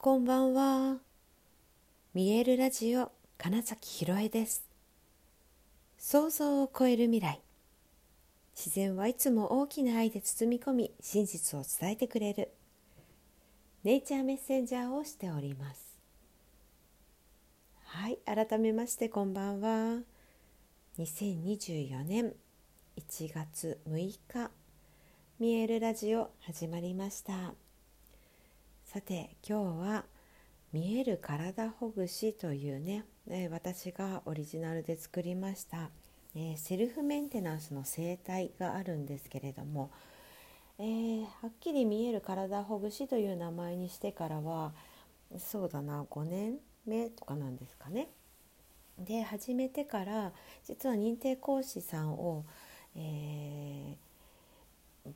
こんばんは。見えるラジオ金崎ひろえです。想像を超える未来。自然はいつも大きな愛で包み込み、真実を伝えてくれる。ネイチャーメッセンジャーをしております。はい、改めましてこんばんは。2024年1月6日、見えるラジオ始まりました。さて今日は「見える体ほぐし」というね、え、私がオリジナルで作りました、えー、セルフメンテナンスの生態があるんですけれども、えー、はっきり見える体ほぐしという名前にしてからはそうだな5年目とかなんですかね。で始めてから実は認定講師さんを、えー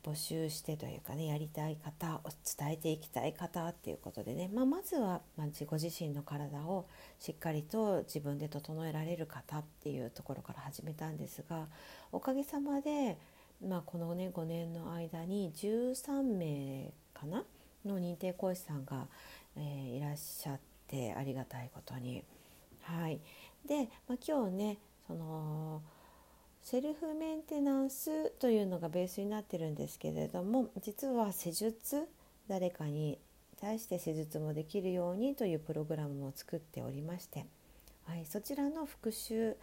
募集してというかねやりたい方を伝えていきたい方っていうことでね、まあ、まずは、まあ、ご自身の体をしっかりと自分で整えられる方っていうところから始めたんですがおかげさまで、まあ、このね5年の間に13名かなの認定講師さんが、えー、いらっしゃってありがたいことに。はい、で、まあ、今日ねそのセルフメンテナンスというのがベースになってるんですけれども実は施術誰かに対して施術もできるようにというプログラムを作っておりまして、はい、そちらの復習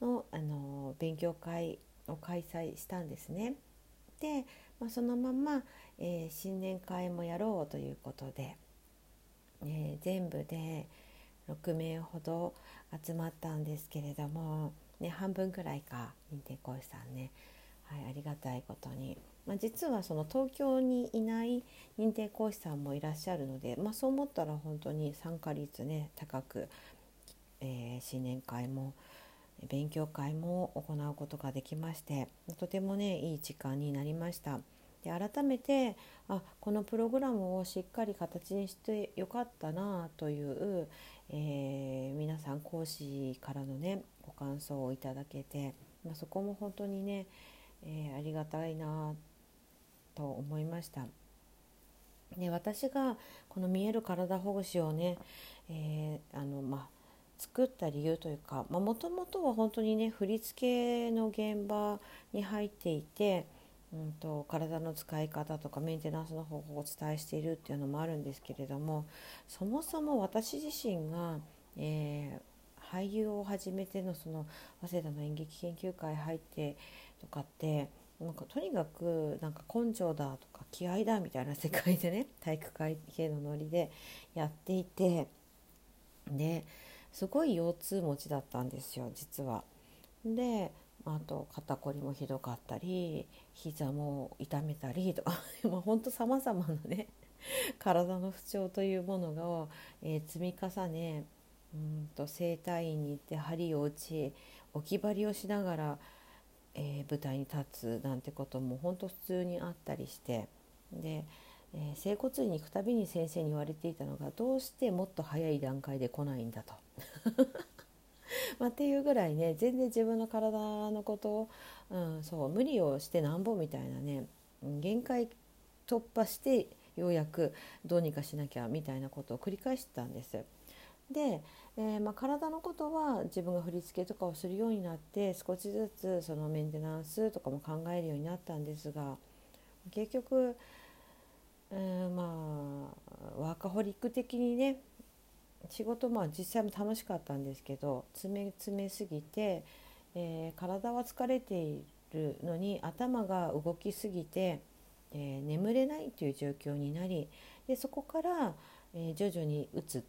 のあの勉強会を開催したんですね。で、まあ、そのまま、えー、新年会もやろうということで、えー、全部で6名ほど集まったんですけれどもね、半分くらいか認定講師さんね、はい、ありがたいことに、まあ、実はその東京にいない認定講師さんもいらっしゃるので、まあ、そう思ったら本当に参加率ね高く、えー、新年会も勉強会も行うことができましてとてもねいい時間になりました。で改めてあこのプログラムをしっかり形にしてよかったなという、えー、皆さん講師からのねご感想をいただけて、まあ、そこも本当にね、えー、ありがたいなと思いました。で私がこの「見える体ほぐし」をね、えー、あのまあ作った理由というかもともとは本当にね振り付けの現場に入っていて、うんと、体の使い方とかメンテナンスの方法をお伝えしているっていうのもあるんですけれどもそもそも私自身が、えー俳優を始めてのその早稲田の演劇研究会入ってとかってなんかとにかくなんか根性だとか気合だみたいな世界でね 体育会系のノリでやっていてですごい腰痛持ちだったんですよ実は。であと肩こりもひどかったり膝も痛めたりとか ほんとさまざまなね 体の不調というものが、えー、積み重ねうんと整体院に行って針を打ち置き針をしながら、えー、舞台に立つなんてことも本当普通にあったりしてで、えー、整骨院に行くたびに先生に言われていたのがどうしてもっと早い段階で来ないんだと。まあ、っていうぐらいね全然自分の体のことを、うん、そう無理をしてなんぼみたいなね限界突破してようやくどうにかしなきゃみたいなことを繰り返してたんです。で、えー、まあ、体のことは自分が振り付けとかをするようになって少しずつそのメンテナンスとかも考えるようになったんですが結局、えー、まあワーカホリック的にね仕事まあ実際も楽しかったんですけど詰め詰めすぎて、えー、体は疲れているのに頭が動きすぎて、え、眠れないという状況になりでそこから、え、徐々にうつ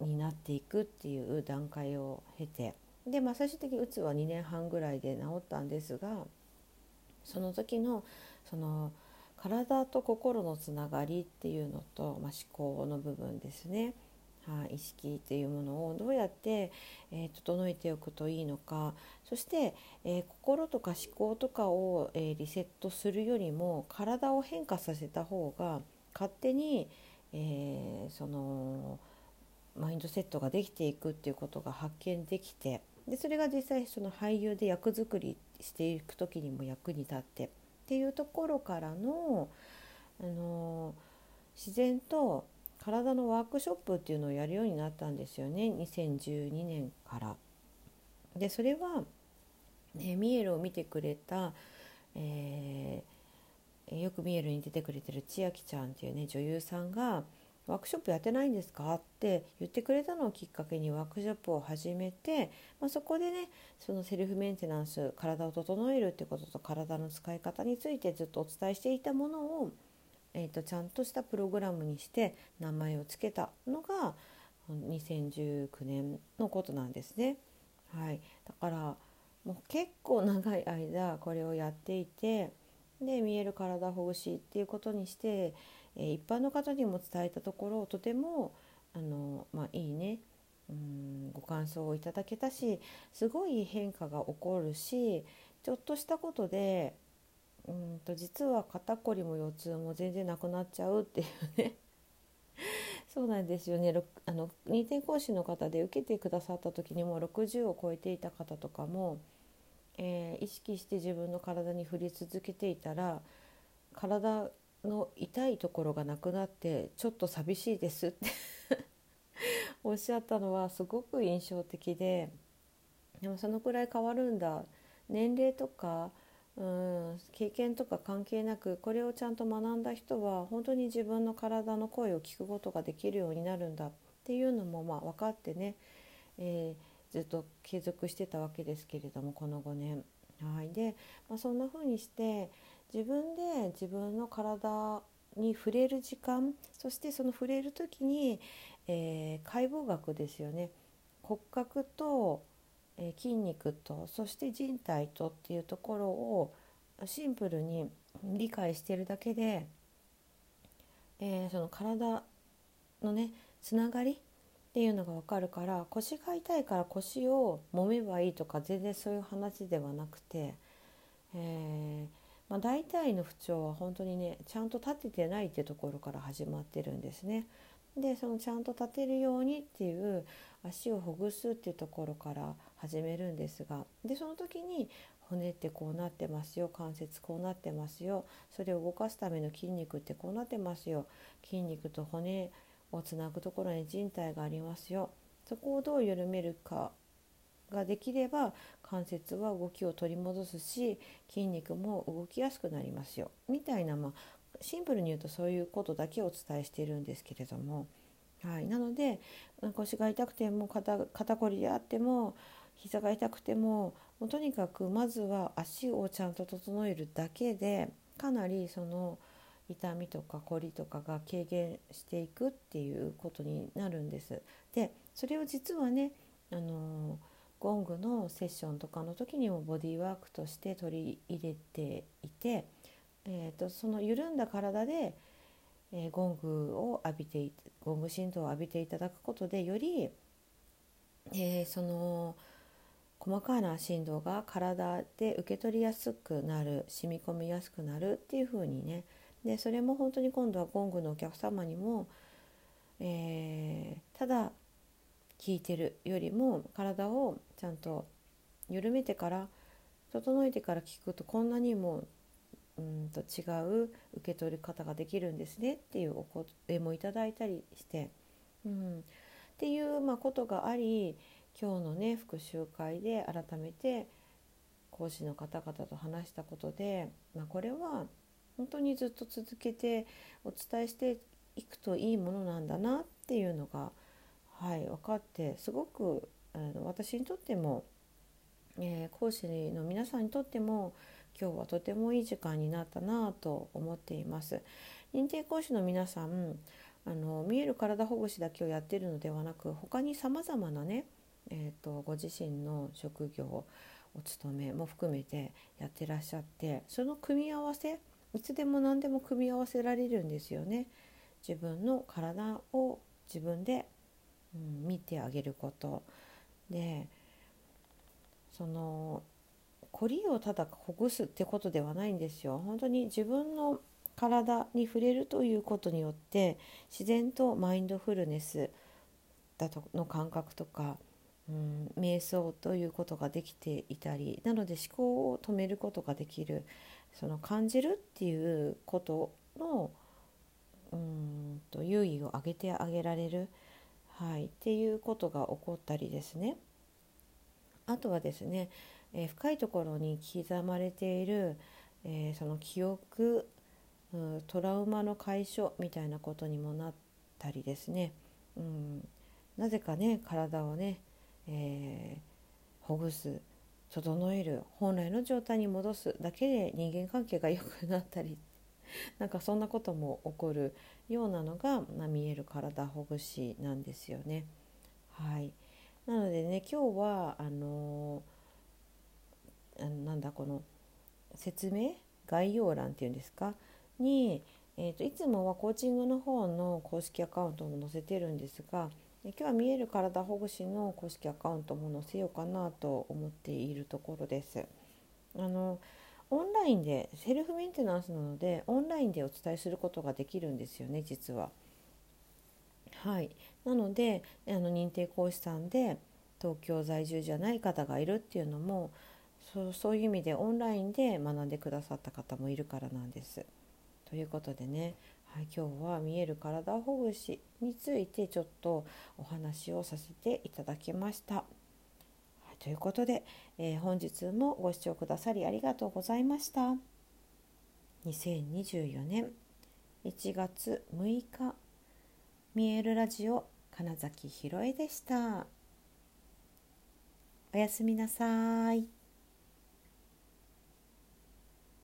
になっていくっていう段階を経て。で、まあ、最終的にうつは2年半ぐらいで治ったんですがその時のその体と心のつながりっていうのと、まあ、思考の部分ですね、はあ、意識っていうものをどうやって、えー、整えておくといいのか。そして、えー、心とか思考とかを、えー、リセットするよりも体を変化させた方が勝手に、えそのマインドセットができていくっていうことが発見できてでそれが実際その俳優で役作りしていく時にも役に立ってっていうところからのあの自然と体のワークショップっていうのをやるようになったんですよね2012年から。でそれは、ね、ミエルを見てくれた、えー、よくミエルに出てくれてる千秋ちゃんっていうね女優さんが「ワークショップやってないんですか?」って言ってくれたのをきっかけにワークショップを始めて、まあ、そこでねそのセルフメンテナンス体を整えるってことと体の使い方についてずっとお伝えしていたものをえーと、ちゃんとしたプログラムにして名前を付けたのが2019年のことなんですね。はい、だからもう結構長い間これをやっていてで見える体ほぐしっていうことにして、え、一般の方にも伝えたところをとてもあの、まあ、いいねうんご感想をいただけたしすごい変化が起こるしちょっとしたことでうんと実は肩こりも腰痛も全然なくなっちゃうっていうね。そうなんですよね。あの認定講師の方で受けてくださった時にも60を超えていた方とかも、えー、意識して自分の体に振り続けていたら体の痛いところがなくなってちょっと寂しいですって おっしゃったのはすごく印象的ででもそのくらい変わるんだ年齢とかうん経験とか関係なくこれをちゃんと学んだ人は本当に自分の体の声を聞くことができるようになるんだっていうのもまあ分かってね、えー、ずっと継続してたわけですけれどもこの5年。はい、で、まあ、そんな風にして自分で自分の体に触れる時間そしてその触れる時に、えー、解剖学ですよね。骨格とえー、筋肉とそして人体とっていうところをシンプルに理解してるだけで、えー、その体のねつながりっていうのが分かるから腰が痛いから腰を揉めばいいとか全然そういう話ではなくて、えーまあ、大体の不調は本当にねちゃんと立ててないってところから始まってるんですね。でそのちゃんと立てるようにっていう足をほぐすっていうところから始めるんですがでその時に骨ってこうなってますよ関節こうなってますよそれを動かすための筋肉ってこうなってますよ筋肉と骨をつなぐところに人体がありますよそこをどう緩めるかができれば関節は動きを取り戻すし筋肉も動きやすくなりますよ。みたいな、まあ、シンプルに言うとそういうことだけお伝えしているんですけれども、はい、なので腰が痛くても肩肩こりであっても膝が痛くてももうとにかくまずは足をちゃんと整えるだけでかなりその痛みとかこりとかが軽減していくっていうことになるんです。でそれを実はねあのゴングのセッションとかの時にもボディーワークとして取り入れていて、えーと、その緩んだ体で、えー、ゴングを浴びてゴング振動を浴びていただくことでより、えー、その細かな振動が体で受け取りやすくなる染み込みやすくなるっていう風にね。でそれも本当に今度はゴングのお客様にも、えー、ただ聞いてるよりも体をちゃんと緩めてから整えてから聞くとこんなにもうんと違う受け取り方ができるんですねっていうお声もいただいたりして、うん、っていうまあことがあり今日のね復習会で改めて講師の方々と話したことで、まあ、これは本当にずっと続けてお伝えしていくといいものなんだなっていうのが、はい、分かってすごくあの私にとっても、えー、講師の皆さんにとっても今日はとてもいい時間になったなと思っています。認定講師の皆さんあの見える体ほぐしだけをやってるのではなく他にさまざまなねえーと、ご自身の職業お勤めも含めてやってらっしゃってその組み合わせいつでも何でも組み合わせられるんですよね。自分の体を自分で、うん、見てあげることでその凝りをただほぐすってことではないんですよ。本当に自分の体に触れるということによって自然とマインドフルネスだとの感覚とかうん、瞑想ということができていたりなので思考を止めることができるその感じるっていうことの、うんと優位を上げてあげられる、はい、っていうことが起こったりですね。あとはですね、えー、深いところに刻まれている、えー、その記憶、う、トラウマの解消みたいなことにもなったりですね、うん、なぜかね体をね、えー、ほぐす整える本来の状態に戻すだけで人間関係が良くなったりなんかそんなことも起こるようなのが、まあ、見える体ほぐしなんですよね。はい、なのでね今日はあのー、なんだこの説明概要欄っていうんですか？に、えーと、いつもはコーチングの方の公式アカウントも載せてるんですが今日は見える体ほぐしの公式アカウントも載せようかなと思っているところです。あのオンラインでセルフメンテナンスなのでオンラインでお伝えすることができるんですよね実は。はい、なのであの認定講師さんで東京在住じゃない方がいるっていうのもそうそういう意味でオンラインで学んでくださった方もいるからなんです。ということでね、はい、今日は見える体ほぐしについてちょっとお話をさせていただきました。ということで、えー、本日もご視聴くださりありがとうございました。2024年1月6日見えるラジオ金崎ひろえでした。おやすみなさい。